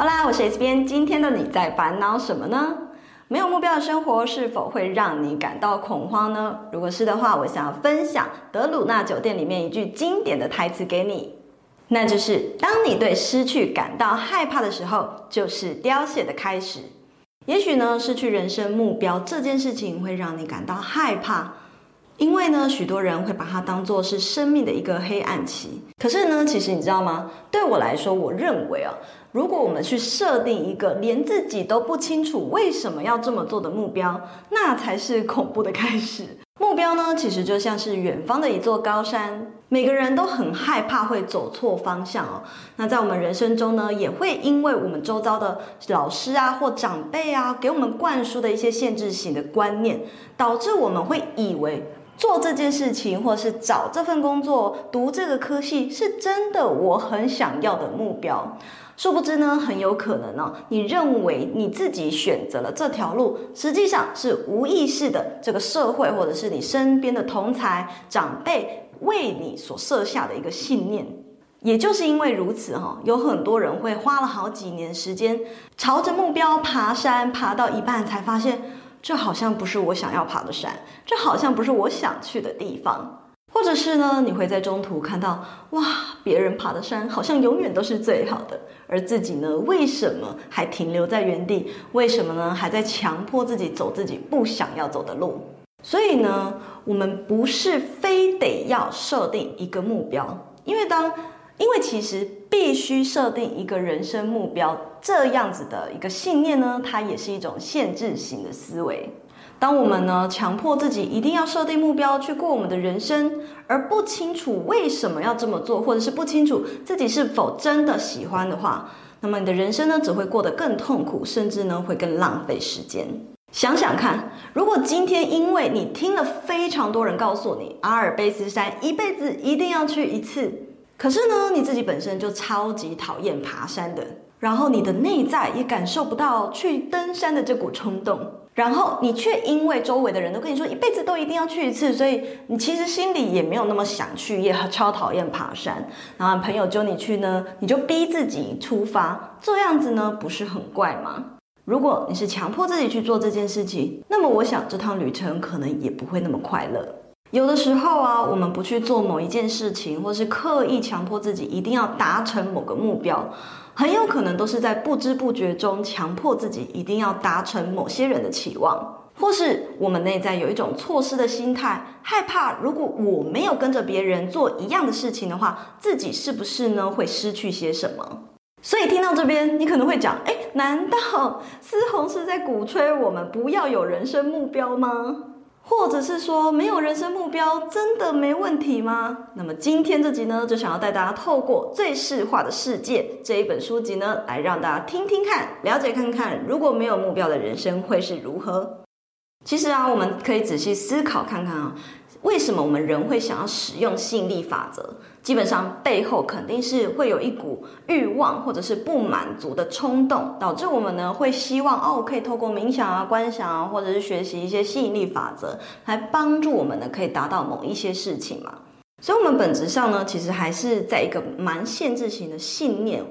好啦，我是 S 边，今天的你在烦恼什么呢？没有目标的生活是否会让你感到恐慌呢？如果是的话，我想要分享德鲁纳酒店里面一句经典的台词给你，那就是：当你对失去感到害怕的时候，就是凋谢的开始。也许呢，失去人生目标这件事情会让你感到害怕，因为呢，许多人会把它当作是生命的一个黑暗期。可是呢，其实你知道吗？对我来说，我认为啊，如果我们去设定一个连自己都不清楚为什么要这么做的目标，那才是恐怖的开始。目标呢，其实就像是远方的一座高山，每个人都很害怕会走错方向哦。那在我们人生中呢，也会因为我们周遭的老师啊或长辈啊，给我们灌输的一些限制性的观念，导致我们会以为做这件事情，或是找这份工作、读这个科系，是真的我很想要的目标。殊不知呢，很有可能呢、你认为你自己选择了这条路，实际上是无意识的，这个社会或者是你身边的同侪长辈为你所设下的一个信念。也就是因为如此哈、有很多人会花了好几年时间，朝着目标爬山，爬到一半才发现，这好像不是我想要爬的山，这好像不是我想去的地方。或者是呢，你会在中途看到，哇，别人爬的山好像永远都是最好的，而自己呢，为什么还停留在原地？为什么呢，还在强迫自己走自己不想要走的路？所以呢，我们不是非得要设定一个目标，因为当，因为其实必须设定一个人生目标，这样子的一个信念呢，它也是一种限制型的思维。当我们呢，强迫自己一定要设定目标去过我们的人生，而不清楚为什么要这么做，或者是不清楚自己是否真的喜欢的话，那么你的人生呢，只会过得更痛苦，甚至呢会更浪费时间。想想看，如果今天因为你听了非常多人告诉你阿尔卑斯山一辈子一定要去一次，可是呢你自己本身就超级讨厌爬山的，然后你的内在也感受不到去登山的这股冲动。然后你却因为周围的人都跟你说一辈子都一定要去一次，所以你其实心里也没有那么想去，也超讨厌爬山。然后朋友揪你去呢，你就逼自己出发，这样子呢不是很怪吗？如果你是强迫自己去做这件事情，那么我想这趟旅程可能也不会那么快乐。有的时候啊，我们不去做某一件事情，或是刻意强迫自己一定要达成某个目标。很有可能都是在不知不觉中强迫自己一定要达成某些人的期望，或是我们内在有一种错失的心态，害怕如果我没有跟着别人做一样的事情的话，自己是不是呢会失去些什么？所以听到这边，你可能会讲：诶，难道思红是在鼓吹我们不要有人生目标吗？或者是说，没有人生目标真的没问题吗？那么今天这集呢，就想要带大家透过《最适化的世界》这一本书籍呢，来让大家听听看，了解看看，如果没有目标的人生会是如何。其实啊，我们可以仔细思考看看啊。为什么我们人会想要使用吸引力法则？基本上背后肯定是会有一股欲望或者是不满足的冲动，导致我们呢会希望哦，可以透过冥想啊、观想啊，或者是学习一些吸引力法则，来帮助我们呢可以达到某一些事情嘛。所以，我们本质上呢，其实还是在一个蛮限制型的信念。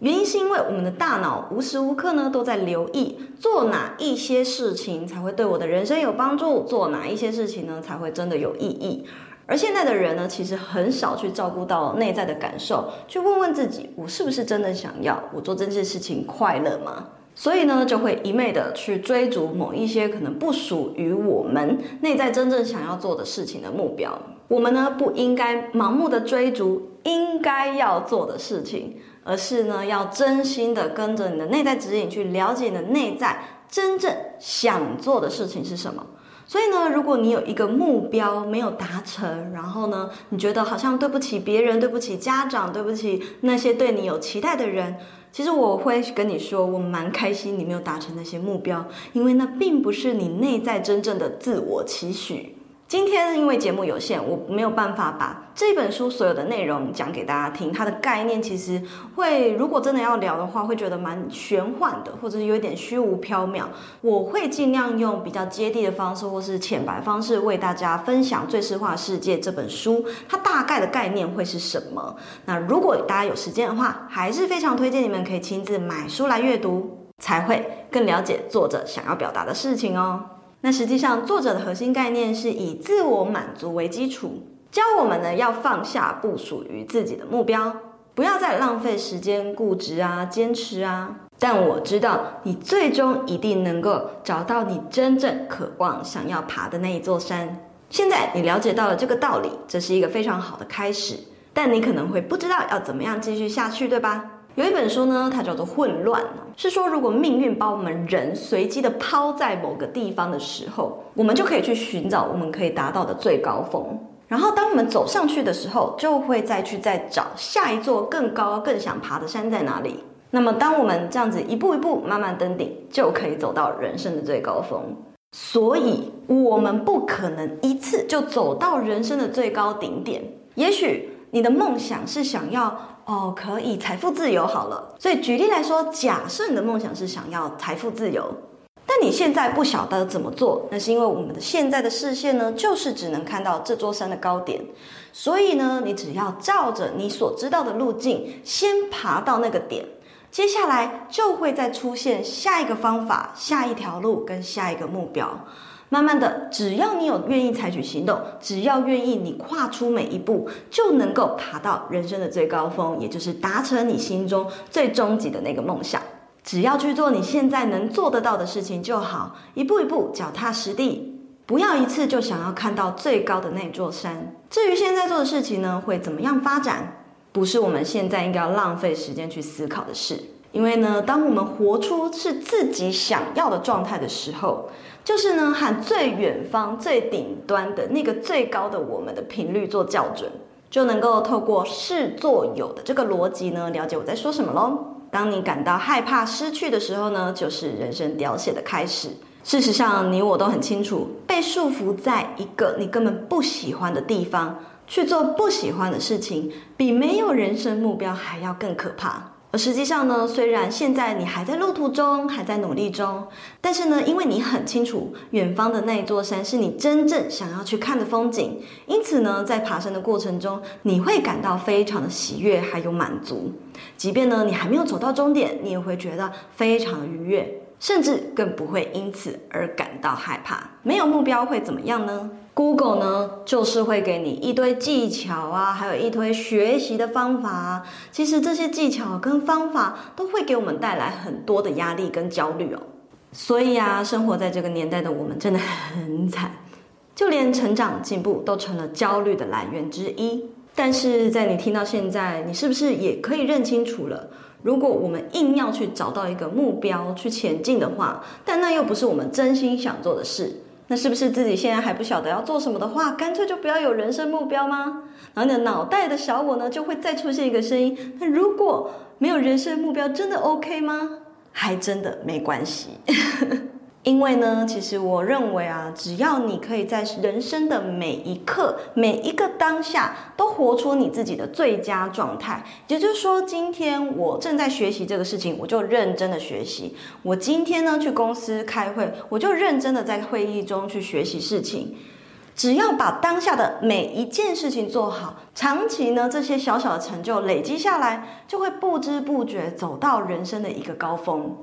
原因是因为我们的大脑无时无刻呢都在留意做哪一些事情才会对我的人生有帮助，做哪一些事情呢才会真的有意义。而现在的人呢，其实很少去照顾到内在的感受，去问问自己，我是不是真的想要？我做这件事情快乐吗？所以呢，就会一昧的去追逐某一些可能不属于我们内在真正想要做的事情的目标。我们呢，不应该盲目的追逐应该要做的事情。而是呢，要真心的跟着你的内在指引去了解你的内在真正想做的事情是什么。所以呢，如果你有一个目标没有达成，然后呢，你觉得好像对不起别人，对不起家长，对不起那些对你有期待的人，其实我会跟你说，我蛮开心你没有达成那些目标，因为那并不是你内在真正的自我期许。今天因为节目有限，我没有办法把这本书所有的内容讲给大家听。它的概念其实会，如果真的要聊的话，会觉得蛮玄幻的，或者是有点虚无缥缈。我会尽量用比较接地的方式，或是浅白方式，为大家分享《最适化世界》这本书，它大概的概念会是什么。那如果大家有时间的话，还是非常推荐你们可以亲自买书来阅读，才会更了解作者想要表达的事情哦。那实际上，作者的核心概念是以自我满足为基础，教我们呢要放下不属于自己的目标，不要再浪费时间固执啊、坚持啊。但我知道，你最终一定能够找到你真正渴望、想要爬的那一座山。现在你了解到了这个道理，这是一个非常好的开始。但你可能会不知道要怎么样继续下去，对吧？有一本书呢，它叫做《混乱》，是说如果命运把我们人随机的抛在某个地方的时候，我们就可以去寻找我们可以达到的最高峰。然后当我们走上去的时候，就会再去再找下一座更高、更想爬的山在哪里。那么当我们这样子一步一步慢慢登顶，就可以走到人生的最高峰。所以，我们不可能一次就走到人生的最高顶点。也许你的梦想是想要。哦，可以财富自由好了。所以举例来说，假设你的梦想是想要财富自由，但你现在不晓得怎么做，那是因为我们的现在的视线呢，就是只能看到这座山的高点。所以呢，你只要照着你所知道的路径，先爬到那个点，接下来就会再出现下一个方法、下一条路跟下一个目标。慢慢的，只要你有愿意采取行动，只要愿意你跨出每一步，就能够爬到人生的最高峰，也就是达成你心中最终极的那个梦想。只要去做你现在能做得到的事情就好，一步一步脚踏实地，不要一次就想要看到最高的那座山。至于现在做的事情呢，会怎么样发展，不是我们现在应该要浪费时间去思考的事。因为呢，当我们活出是自己想要的状态的时候，就是呢，和最远方、最顶端的那个最高的我们的频率做校准，就能够透过事作有的这个逻辑呢，了解我在说什么喽。当你感到害怕失去的时候呢，就是人生凋谢的开始。事实上，你我都很清楚，被束缚在一个你根本不喜欢的地方，去做不喜欢的事情，比没有人生目标还要更可怕。而实际上呢，虽然现在你还在路途中，还在努力中，但是呢，因为你很清楚远方的那一座山是你真正想要去看的风景，因此呢，在爬山的过程中，你会感到非常的喜悦，还有满足。即便呢，你还没有走到终点，你也会觉得非常的愉悦。甚至更不会因此而感到害怕。没有目标会怎么样呢？Google 呢，就是会给你一堆技巧啊，还有一堆学习的方法啊。其实这些技巧跟方法都会给我们带来很多的压力跟焦虑哦。所以啊，生活在这个年代的我们真的很惨，就连成长进步都成了焦虑的来源之一。但是在你听到现在，你是不是也可以认清楚了？如果我们硬要去找到一个目标去前进的话，但那又不是我们真心想做的事，那是不是自己现在还不晓得要做什么的话，干脆就不要有人生目标吗？然后你的脑袋的小我呢，就会再出现一个声音：那如果没有人生目标，真的 OK 吗？还真的没关系。因为呢，其实我认为啊，只要你可以在人生的每一刻、每一个当下都活出你自己的最佳状态，也就是说，今天我正在学习这个事情，我就认真的学习；我今天呢去公司开会，我就认真的在会议中去学习事情。只要把当下的每一件事情做好，长期呢这些小小的成就累积下来，就会不知不觉走到人生的一个高峰。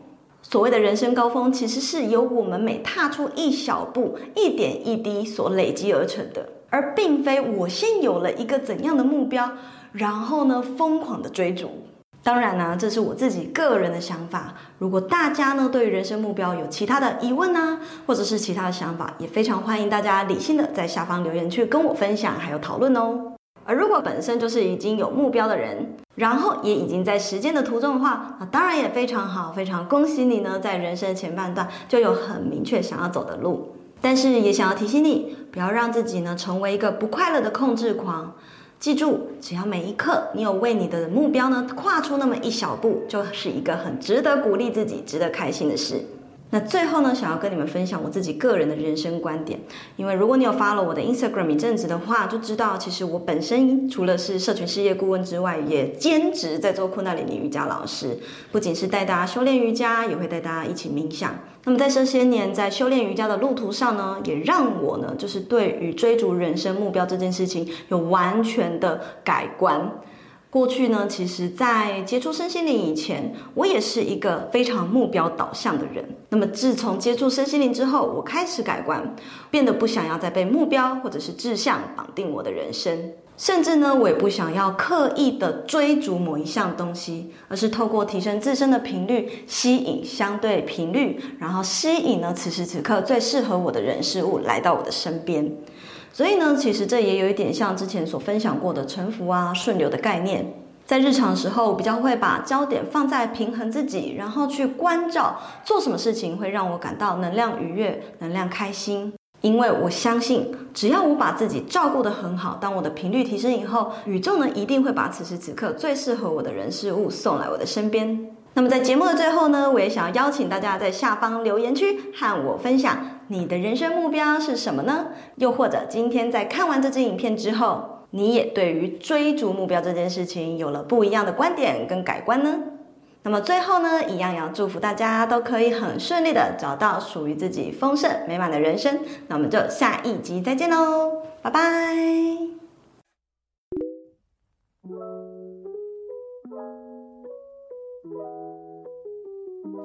所谓的人生高峰，其实是由我们每踏出一小步、一点一滴所累积而成的，而并非我先有了一个怎样的目标，然后呢疯狂的追逐。当然呢、啊，这是我自己个人的想法。如果大家呢对于人生目标有其他的疑问呢，或者是其他的想法，也非常欢迎大家理性的在下方留言区跟我分享，还有讨论哦。而如果本身就是已经有目标的人，然后也已经在实践的途中的话，那当然也非常好，非常恭喜你呢，在人生的前半段就有很明确想要走的路。但是也想要提醒你，不要让自己呢成为一个不快乐的控制狂。记住，只要每一刻你有为你的目标呢跨出那么一小步，就是一个很值得鼓励自己、值得开心的事。那最后呢，想要跟你们分享我自己个人的人生观点，因为如果你有 follow 我的 Instagram 一阵子的话，就知道其实我本身除了是社群事业顾问之外，也兼职在做库纳里尼瑜伽老师，不仅是带大家修炼瑜伽，也会带大家一起冥想。那么在这些年在修炼瑜伽的路途上呢，也让我呢，就是对于追逐人生目标这件事情有完全的改观。过去呢，其实，在接触身心灵以前，我也是一个非常目标导向的人。那么，自从接触身心灵之后，我开始改观，变得不想要再被目标或者是志向绑定我的人生，甚至呢，我也不想要刻意的追逐某一项东西，而是透过提升自身的频率，吸引相对频率，然后吸引呢，此时此刻最适合我的人事物来到我的身边。所以呢，其实这也有一点像之前所分享过的沉浮啊、顺流的概念。在日常时候，比较会把焦点放在平衡自己，然后去关照做什么事情会让我感到能量愉悦、能量开心。因为我相信，只要我把自己照顾得很好，当我的频率提升以后，宇宙呢一定会把此时此刻最适合我的人事物送来我的身边。那么在节目的最后呢，我也想要邀请大家在下方留言区和我分享你的人生目标是什么呢？又或者今天在看完这支影片之后，你也对于追逐目标这件事情有了不一样的观点跟改观呢？那么最后呢，一样要祝福大家都可以很顺利的找到属于自己丰盛美满的人生。那我们就下一集再见喽，拜拜。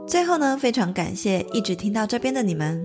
最后呢，非常感谢一直听到这边的你们。